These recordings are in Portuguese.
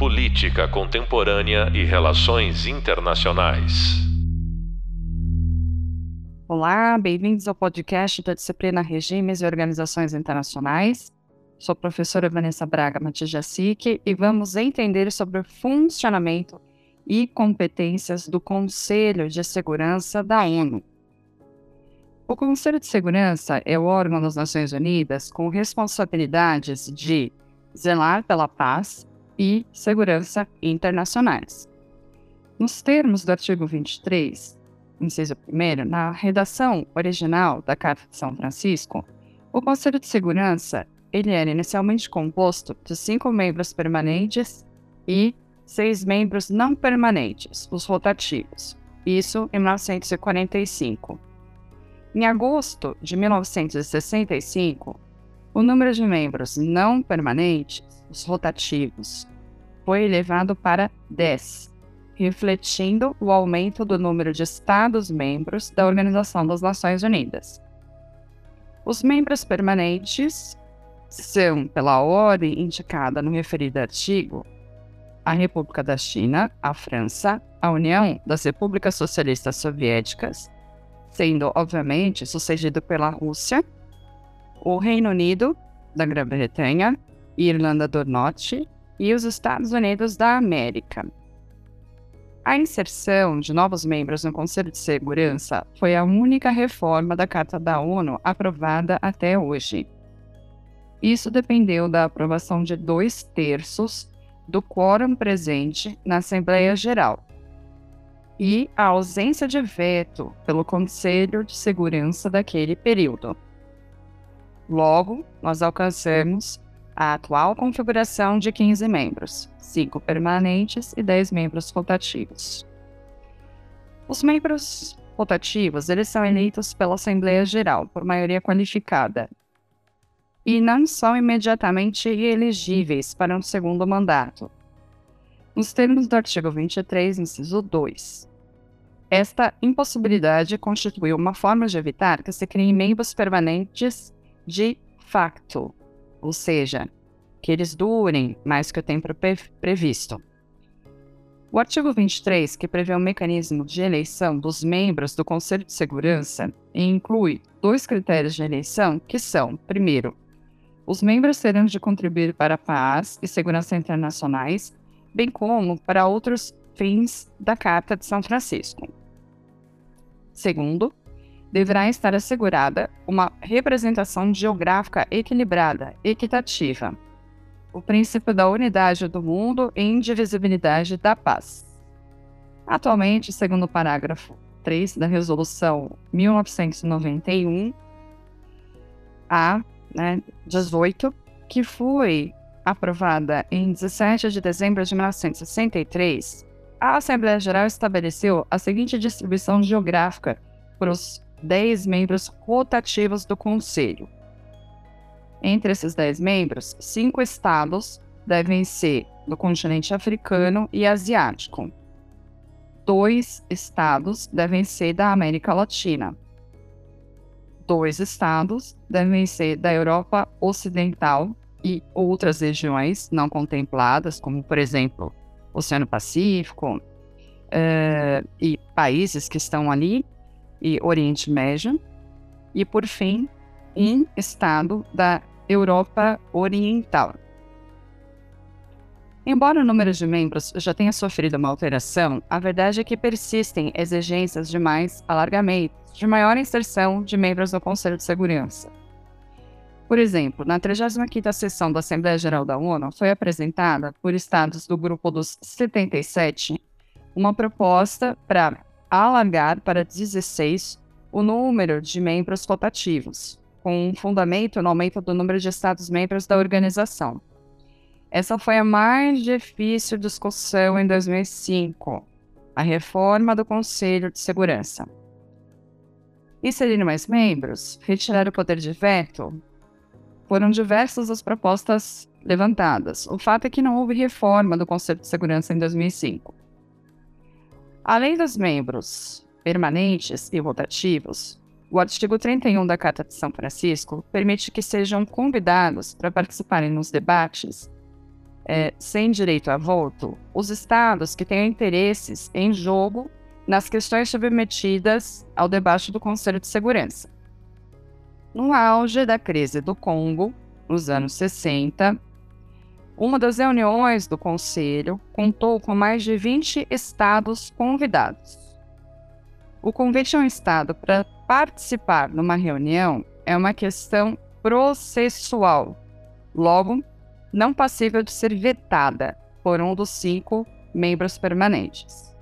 Política Contemporânea e Relações Internacionais. Olá, bem-vindos ao podcast da disciplina Regimes e Organizações Internacionais. Sou a professora Vanessa Braga Matijacic e vamos entender sobre o funcionamento e competências do Conselho de Segurança da ONU. O Conselho de Segurança é o órgão das Nações Unidas com responsabilidades de zelar pela paz e segurança internacionais. Nos termos do artigo 23, inciso 1, na redação original da Carta de São Francisco, o Conselho de Segurança ele era inicialmente composto de cinco membros permanentes e seis membros não permanentes, os rotativos. Isso em 1945. Em agosto de 1965, o número de membros não permanentes, os rotativos, foi elevado para 10, refletindo o aumento do número de Estados-membros da Organização das Nações Unidas. Os membros permanentes são, pela ordem indicada no referido artigo, a República da China, a França, a União das Repúblicas Socialistas Soviéticas, sendo, obviamente, sucedido pela Rússia, o Reino Unido, da Grã-Bretanha, Irlanda do Norte e os Estados Unidos da América. A inserção de novos membros no Conselho de Segurança foi a única reforma da Carta da ONU aprovada até hoje. Isso dependeu da aprovação de dois terços do quórum presente na Assembleia Geral e a ausência de veto pelo Conselho de Segurança daquele período. Logo, nós alcançamos a atual configuração de 15 membros, 5 permanentes e 10 membros rotativos. Os membros rotativos eles são eleitos pela Assembleia Geral por maioria qualificada e não são imediatamente elegíveis para um segundo mandato. Nos termos do artigo 23, inciso 2. Esta impossibilidade constitui uma forma de evitar que se criem membros permanentes de facto, ou seja, que eles durem mais que o tempo previsto. O artigo 23, que prevê um mecanismo de eleição dos membros do Conselho de Segurança, inclui dois critérios de eleição que são, primeiro, os membros terão de contribuir para a paz e segurança internacionais, bem como para outros fins da Carta de São Francisco. Segundo, deverá estar assegurada uma representação geográfica equilibrada, equitativa, o princípio da unidade do mundo e indivisibilidade da paz. Atualmente, segundo o parágrafo 3 da Resolução 1991, a né, 18, que foi aprovada em 17 de dezembro de 1963, a Assembleia Geral estabeleceu a seguinte distribuição geográfica para os 10 membros rotativos do Conselho. Entre esses 10 membros, cinco estados devem ser do continente africano e asiático. Dois estados devem ser da América Latina. Dois estados devem ser da Europa Ocidental e outras regiões não contempladas, como, por exemplo, Oceano Pacífico, uh, e países que estão ali e Oriente Médio, e por fim, um estado da Europa Oriental. Embora o número de membros já tenha sofrido uma alteração, a verdade é que persistem exigências de mais alargamento, de maior inserção de membros no Conselho de Segurança. Por exemplo, na 35ª sessão da Assembleia Geral da ONU foi apresentada por estados do grupo dos 77 uma proposta para alargar para 16 o número de membros rotativos, com fundamento no aumento do número de Estados-membros da organização. Essa foi a mais difícil discussão em 2005, a reforma do Conselho de Segurança. Inserir mais membros, retirar o poder de veto, foram diversas as propostas levantadas. O fato é que não houve reforma do Conselho de Segurança em 2005. Além dos membros permanentes e rotativos, o artigo 31 da Carta de São Francisco permite que sejam convidados para participarem nos debates é, sem direito a voto os estados que tenham interesses em jogo nas questões submetidas ao debate do Conselho de Segurança. No auge da crise do Congo, nos anos 60, uma das reuniões do Conselho contou com mais de 20 estados convidados. O convite a um estado para participar numa reunião é uma questão processual, logo, não passível de ser vetada por um dos cinco membros permanentes.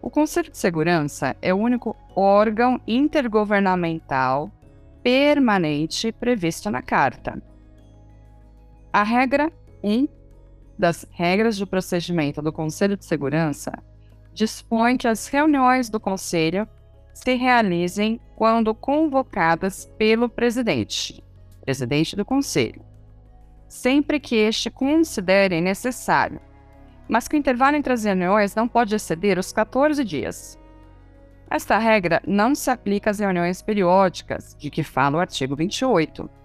O Conselho de Segurança é o único órgão intergovernamental permanente previsto na Carta. A regra 1 das regras de procedimento do Conselho de Segurança dispõe que as reuniões do Conselho se realizem quando convocadas pelo presidente, presidente do Conselho, sempre que este considere necessário, mas que o intervalo entre as reuniões não pode exceder os 14 dias. Esta regra não se aplica às reuniões periódicas, de que fala o artigo 28, que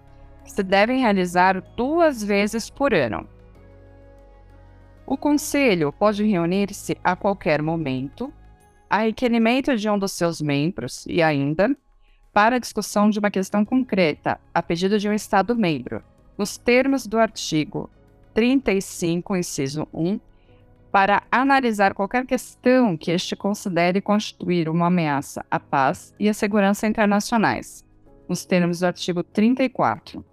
se devem realizar duas vezes por ano. O Conselho pode reunir-se a qualquer momento, a requerimento de um dos seus membros e ainda para a discussão de uma questão concreta, a pedido de um Estado-membro, nos termos do artigo 35, inciso 1 para analisar qualquer questão que este considere constituir uma ameaça à paz e à segurança internacionais, nos termos do artigo 34.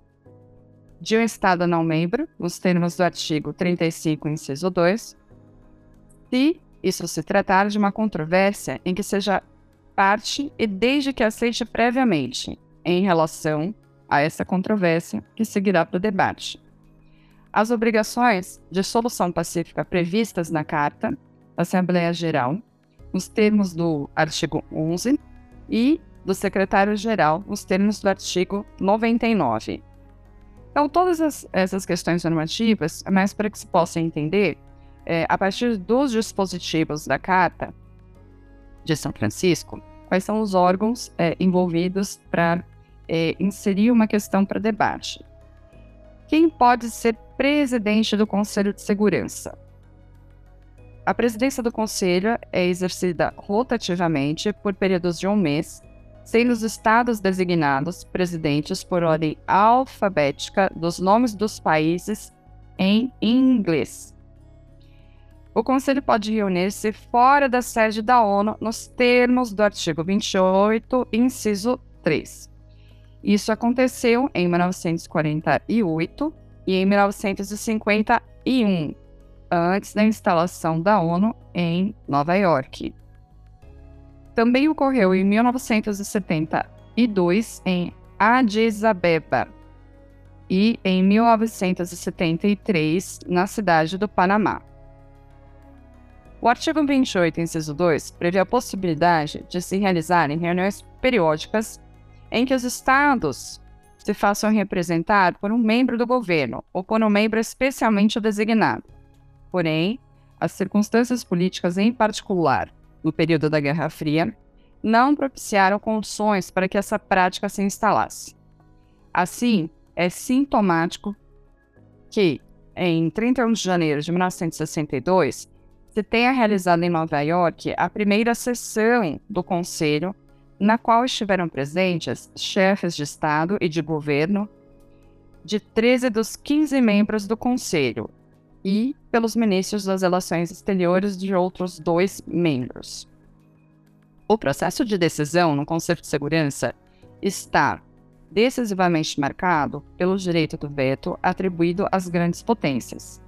De um Estado não membro, nos termos do artigo 35, inciso 2, se isso se tratar de uma controvérsia em que seja parte e desde que aceite previamente em relação a essa controvérsia que seguirá para o debate as obrigações de solução pacífica previstas na Carta da Assembleia Geral, nos termos do artigo 11, e do secretário-geral, nos termos do artigo 99. Então, todas as, essas questões normativas, mas para que se possa entender, é, a partir dos dispositivos da Carta de São Francisco, quais são os órgãos é, envolvidos para é, inserir uma questão para debate. Quem pode ser presidente do Conselho de Segurança? A presidência do Conselho é exercida rotativamente por períodos de um mês, sendo os estados designados presidentes por ordem alfabética dos nomes dos países em inglês. O Conselho pode reunir-se fora da sede da ONU nos termos do artigo 28, inciso 3. Isso aconteceu em 1948 e em 1951, antes da instalação da ONU em Nova York. Também ocorreu em 1972 em Addis Abeba e em 1973 na cidade do Panamá. O artigo 28, inciso 2, prevê a possibilidade de se realizarem reuniões periódicas em que os estados se façam representar por um membro do governo ou por um membro especialmente designado. Porém, as circunstâncias políticas, em particular no período da Guerra Fria, não propiciaram condições para que essa prática se instalasse. Assim, é sintomático que, em 31 de janeiro de 1962, se tenha realizado em Nova York a primeira sessão do Conselho na qual estiveram presentes chefes de Estado e de governo de 13 dos 15 membros do Conselho e pelos ministros das Relações Exteriores de outros dois membros. O processo de decisão no Conselho de Segurança está decisivamente marcado pelo direito do veto atribuído às grandes potências.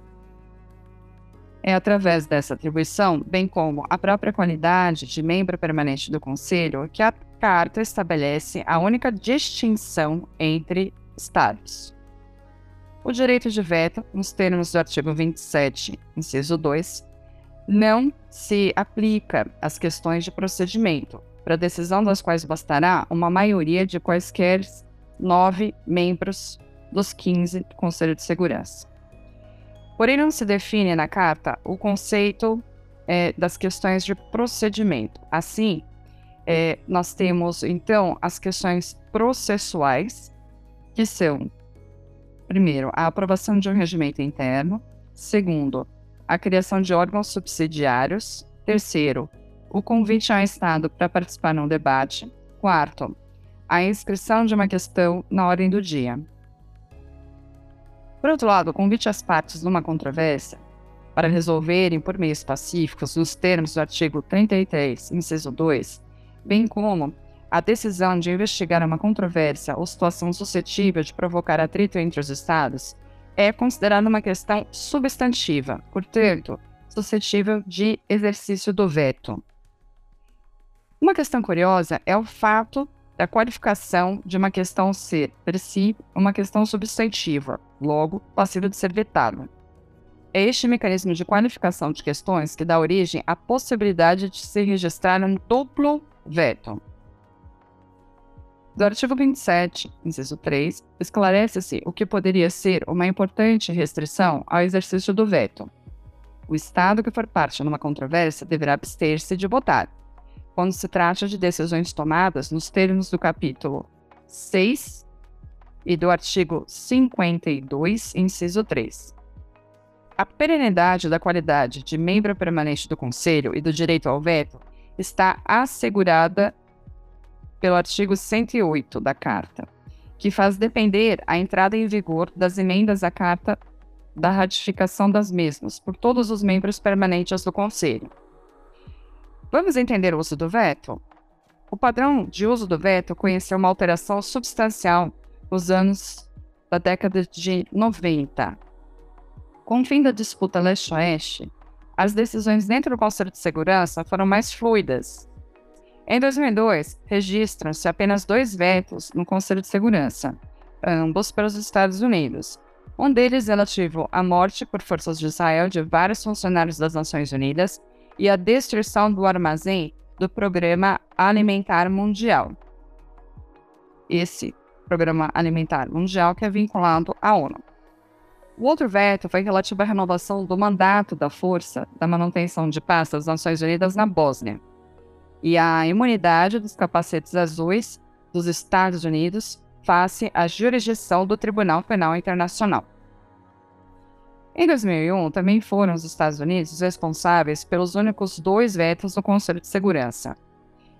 É através dessa atribuição, bem como a própria qualidade de membro permanente do Conselho, que a Carta estabelece a única distinção entre Estados. O direito de veto, nos termos do artigo 27, inciso 2, não se aplica às questões de procedimento, para decisão das quais bastará uma maioria de quaisquer nove membros dos 15 do Conselho de Segurança. Porém, não se define na Carta o conceito é, das questões de procedimento. Assim, é, nós temos, então, as questões processuais, que são primeiro, a aprovação de um regimento interno. Segundo, a criação de órgãos subsidiários. Terceiro, o convite ao Estado para participar num debate. Quarto, a inscrição de uma questão na ordem do dia. Por outro lado, o convite às partes numa controvérsia para resolverem por meios pacíficos os termos do artigo 33, inciso 2, bem como a decisão de investigar uma controvérsia ou situação suscetível de provocar atrito entre os Estados, é considerada uma questão substantiva, portanto, suscetível de exercício do veto. Uma questão curiosa é o fato da qualificação de uma questão ser, per si, uma questão substantiva, logo, passível de ser vetada. É este mecanismo de qualificação de questões que dá origem à possibilidade de se registrar um duplo veto. Do artigo 27, inciso 3, esclarece-se o que poderia ser uma importante restrição ao exercício do veto. O Estado que for parte numa controvérsia deverá abster-se de votar, quando se trata de decisões tomadas nos termos do capítulo 6 e do artigo 52, inciso 3. A perenidade da qualidade de membro permanente do Conselho e do direito ao veto está assegurada pelo artigo 108 da Carta, que faz depender a entrada em vigor das emendas à Carta da ratificação das mesmas por todos os membros permanentes do Conselho. Vamos entender o uso do veto? O padrão de uso do veto conheceu uma alteração substancial nos anos da década de 90. Com o fim da disputa leste-oeste, as decisões dentro do Conselho de Segurança foram mais fluidas. Em 2002, registram-se apenas dois vetos no Conselho de Segurança, ambos pelos Estados Unidos. Um deles relativo à morte por forças de Israel de vários funcionários das Nações Unidas e à destruição do armazém do Programa Alimentar Mundial. Esse Programa Alimentar Mundial que é vinculado à ONU. O outro veto foi relativo à renovação do mandato da Força da Manutenção de Paz das Nações Unidas na Bósnia e a imunidade dos capacetes azuis dos Estados Unidos face à jurisdição do Tribunal Penal Internacional. Em 2001, também foram os Estados Unidos responsáveis pelos únicos dois vetos no Conselho de Segurança.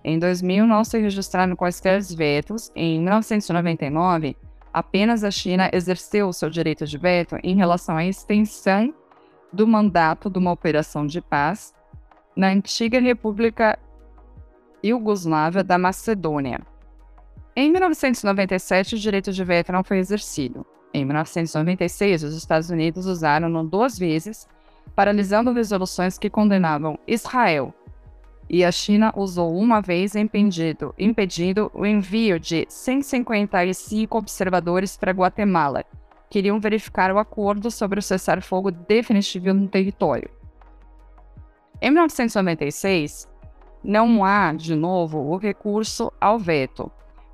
Em 2000, não se registraram quaisquer vetos. Em 1999, apenas a China exerceu o seu direito de veto em relação à extensão do mandato de uma operação de paz na antiga República Iugoslávia da Macedônia. Em 1997, o direito de veto não foi exercido. Em 1996, os Estados Unidos usaram-no duas vezes, paralisando resoluções que condenavam Israel e a China usou uma vez impedido, impedindo o envio de 155 observadores para Guatemala. Queriam verificar o acordo sobre o cessar-fogo definitivo no território. Em 1996, não há, de novo, o recurso ao veto.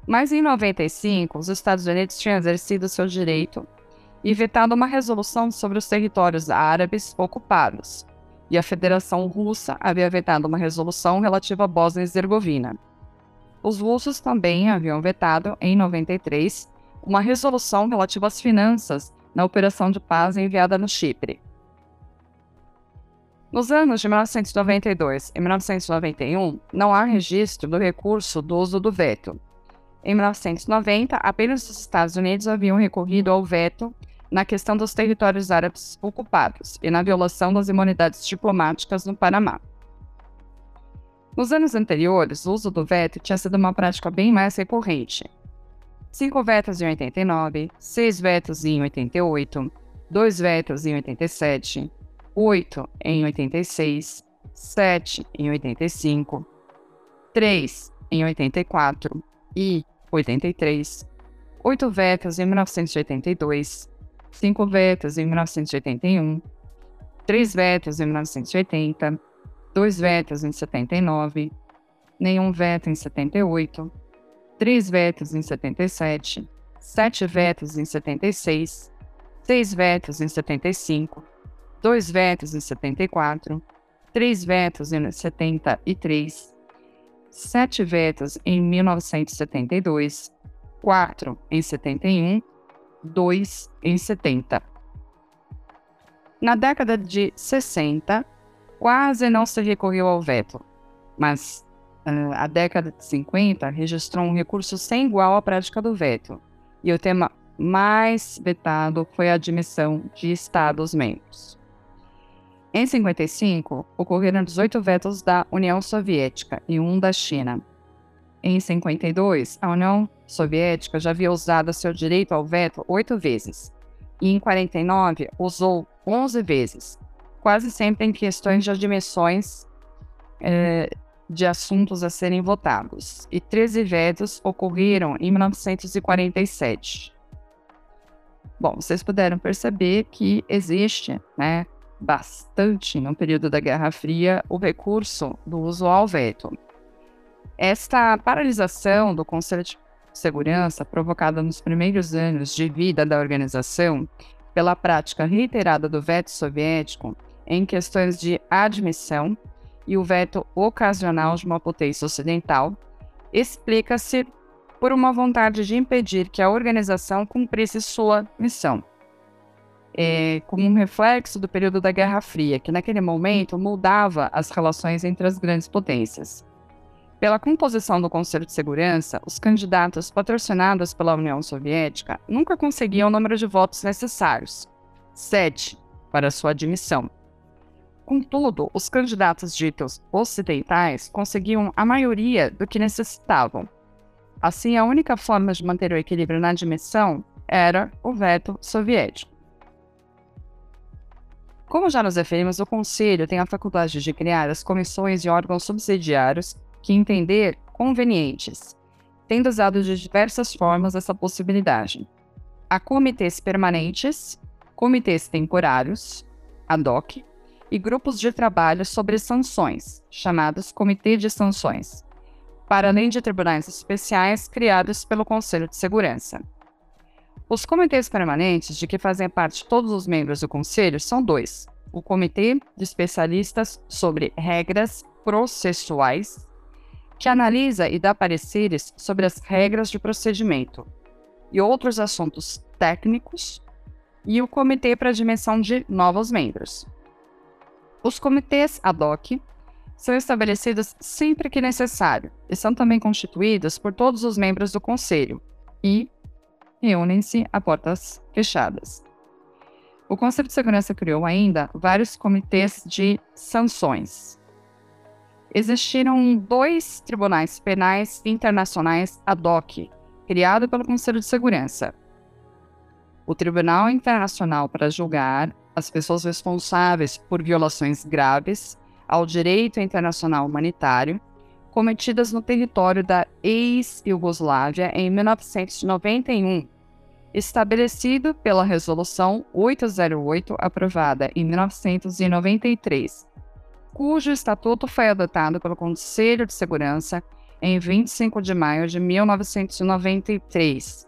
Mas em 95, os Estados Unidos tinham exercido seu direito e vetado uma resolução sobre os territórios árabes ocupados, e a Federação Russa havia vetado uma resolução relativa à Bósnia e Herzegovina. Os russos também haviam vetado, em 93, uma resolução relativa às finanças na operação de paz enviada no Chipre. Nos anos de 1992 e 1991, não há registro do recurso do uso do veto. Em 1990, apenas os Estados Unidos haviam recorrido ao veto na questão dos territórios árabes ocupados e na violação das imunidades diplomáticas no Panamá. Nos anos anteriores, o uso do veto tinha sido uma prática bem mais recorrente. Cinco vetos em 89, seis vetos em 88, dois vetos em 87, oito em 86, sete em 85, três em 84 e 83, oito vetos em 1982, cinco vetos em 1981, três vetos em 1980, dois vetos em 79, nenhum veto em 78, três vetos em 77, sete vetos em 76, seis vetos em 75, dois vetos em 74, três vetos em 73, sete vetos em 1972, quatro em 71 2 em 70. Na década de 60, quase não se recorreu ao veto, mas uh, a década de 50 registrou um recurso sem igual à prática do veto, e o tema mais vetado foi a admissão de Estados-membros. Em 55, ocorreram 18 vetos da União Soviética e um da China. Em 52, a União Soviética já havia usado seu direito ao veto oito vezes, e em 49 usou 11 vezes, quase sempre em questões de admissões é, de assuntos a serem votados, e 13 vetos ocorreram em 1947. Bom, vocês puderam perceber que existe, né, bastante no período da Guerra Fria o recurso do uso ao veto. Esta paralisação do Conselho de Segurança, provocada nos primeiros anos de vida da organização pela prática reiterada do veto soviético em questões de admissão e o veto ocasional de uma potência ocidental, explica-se por uma vontade de impedir que a organização cumprisse sua missão. É, como um reflexo do período da Guerra Fria, que naquele momento moldava as relações entre as grandes potências. Pela composição do Conselho de Segurança, os candidatos patrocinados pela União Soviética nunca conseguiam o número de votos necessários, sete, para sua admissão. Contudo, os candidatos ditos ocidentais conseguiam a maioria do que necessitavam, Assim, a única forma de manter o equilíbrio na admissão era o veto soviético. Como já nos referimos, o Conselho tem a faculdade de criar as comissões e órgãos subsidiários que entender convenientes, tendo usado de diversas formas essa possibilidade. Há comitês permanentes, comitês temporários, ad hoc, e grupos de trabalho sobre sanções, chamados Comitê de Sanções, para além de tribunais especiais criados pelo Conselho de Segurança. Os comitês permanentes, de que fazem parte todos os membros do Conselho, são dois: o Comitê de Especialistas sobre Regras Processuais, que analisa e dá pareceres sobre as regras de procedimento e outros assuntos técnicos, e o Comitê para a Admissão de Novos Membros. Os comitês ad hoc são estabelecidos sempre que necessário e são também constituídos por todos os membros do Conselho e reúnem-se a portas fechadas. O Conselho de Segurança criou ainda vários comitês de sanções. Existiram dois tribunais penais internacionais ad hoc, criado pelo Conselho de Segurança. O Tribunal Internacional para julgar as pessoas responsáveis por violações graves ao direito internacional humanitário cometidas no território da ex-Yugoslávia em 1991, estabelecido pela Resolução 808, aprovada em 1993, cujo estatuto foi adotado pelo Conselho de Segurança em 25 de maio de 1993,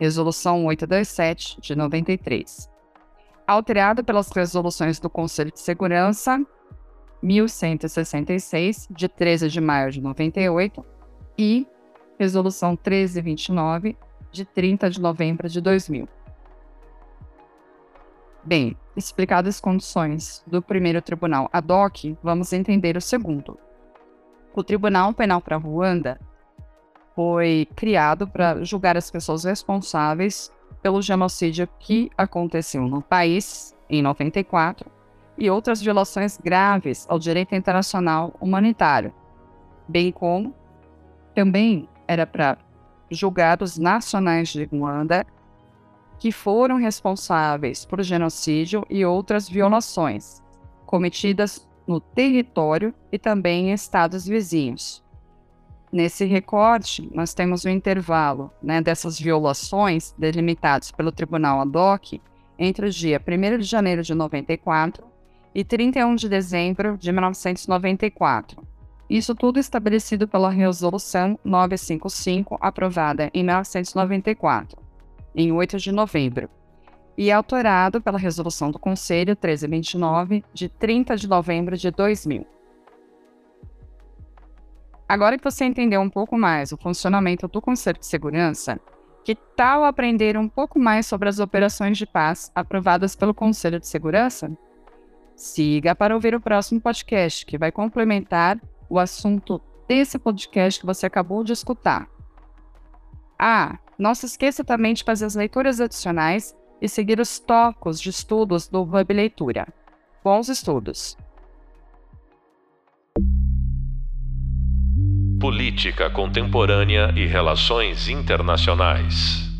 Resolução 827 de 93. Alterado pelas resoluções do Conselho de Segurança 1166, de 13 de maio de 98, e Resolução 1329, de 30 de novembro de 2000. Bem, explicadas as condições do primeiro tribunal ad hoc, vamos entender o segundo. O Tribunal Penal para Ruanda foi criado para julgar as pessoas responsáveis pelo genocídio que aconteceu no país em 94 e outras violações graves ao direito internacional humanitário, bem como também era para julgar os nacionais de Ruanda que foram responsáveis por genocídio e outras violações cometidas no território e também em estados vizinhos. Nesse recorte, nós temos o intervalo né, dessas violações delimitados pelo Tribunal ad hoc entre o dia 1 de janeiro de 94 e 31 de dezembro de 1994. Isso tudo estabelecido pela Resolução 955, aprovada em 1994, em 8 de novembro, e autorado pela Resolução do Conselho 1329, de 30 de novembro de 2000. Agora que você entendeu um pouco mais o funcionamento do Conselho de Segurança, Que tal aprender um pouco mais sobre as operações de paz aprovadas pelo Conselho de Segurança? Siga para ouvir o próximo podcast, que vai complementar o assunto desse podcast que você acabou de escutar. Ah, não se esqueça também de fazer as leituras adicionais e seguir os tocos de estudos do Hub Leitura. Bons estudos! Política Contemporânea e Relações Internacionais.